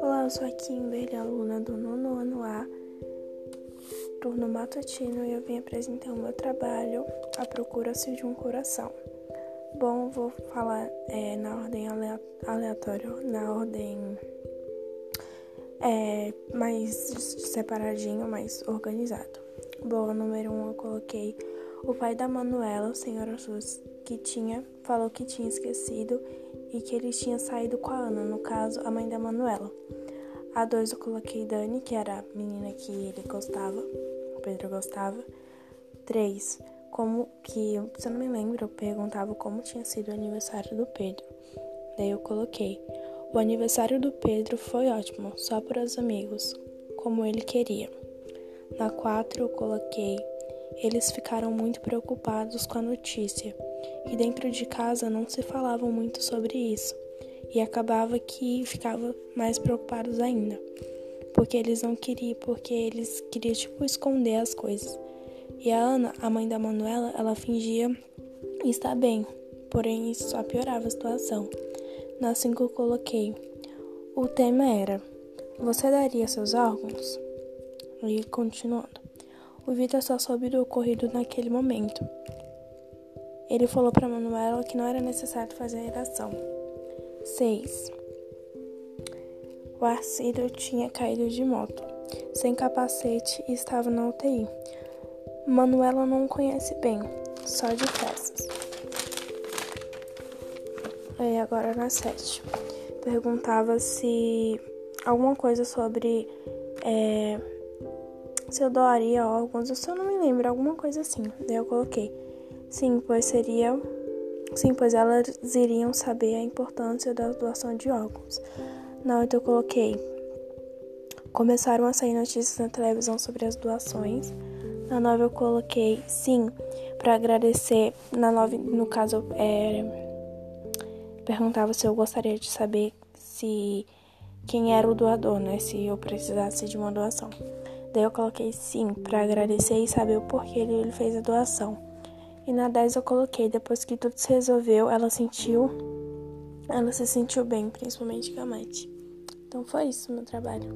Olá, eu sou a Kimberly, aluna do nono ano A, turno matutino, e eu vim apresentar o meu trabalho, A Procura-se de um Coração. Bom, vou falar é, na ordem aleatória, na ordem é, mais separadinho, mais organizado. Bom, número um eu coloquei o pai da Manuela, o senhor Jesus, que tinha, falou que tinha esquecido e que ele tinha saído com a Ana, no caso, a mãe da Manuela. A dois eu coloquei Dani, que era a menina que ele gostava, o Pedro gostava. Três, como que, se eu não me lembro, eu perguntava como tinha sido o aniversário do Pedro. Daí eu coloquei: O aniversário do Pedro foi ótimo, só para os amigos, como ele queria. Na 4 eu coloquei: Eles ficaram muito preocupados com a notícia, e dentro de casa não se falavam muito sobre isso, e acabava que ficava mais preocupados ainda, porque eles não queriam, porque eles queriam tipo esconder as coisas. E a Ana, a mãe da Manuela, ela fingia estar bem, porém isso só piorava a situação. Na 5 eu coloquei. O tema era: Você daria seus órgãos? E continuando. O Vitor só soube do ocorrido naquele momento. Ele falou para Manuela que não era necessário fazer ação. 6. O Arcílio tinha caído de moto, sem capacete e estava na UTI. Manuela não conhece bem, só de peças. E agora na 7. Perguntava se alguma coisa sobre é, se eu doaria órgãos, eu não me lembro, alguma coisa assim. Daí eu coloquei. Sim, pois seria. Sim, pois elas iriam saber a importância da doação de órgãos. Na 8 eu coloquei. Começaram a sair notícias na televisão sobre as doações. Na 9 eu coloquei sim, para agradecer. Na 9, no caso, é, perguntava se eu gostaria de saber se quem era o doador, né? Se eu precisasse de uma doação. Daí eu coloquei sim, para agradecer e saber o porquê ele fez a doação. E na 10 eu coloquei, depois que tudo se resolveu, ela sentiu. Ela se sentiu bem, principalmente com a Mate. Então foi isso meu trabalho.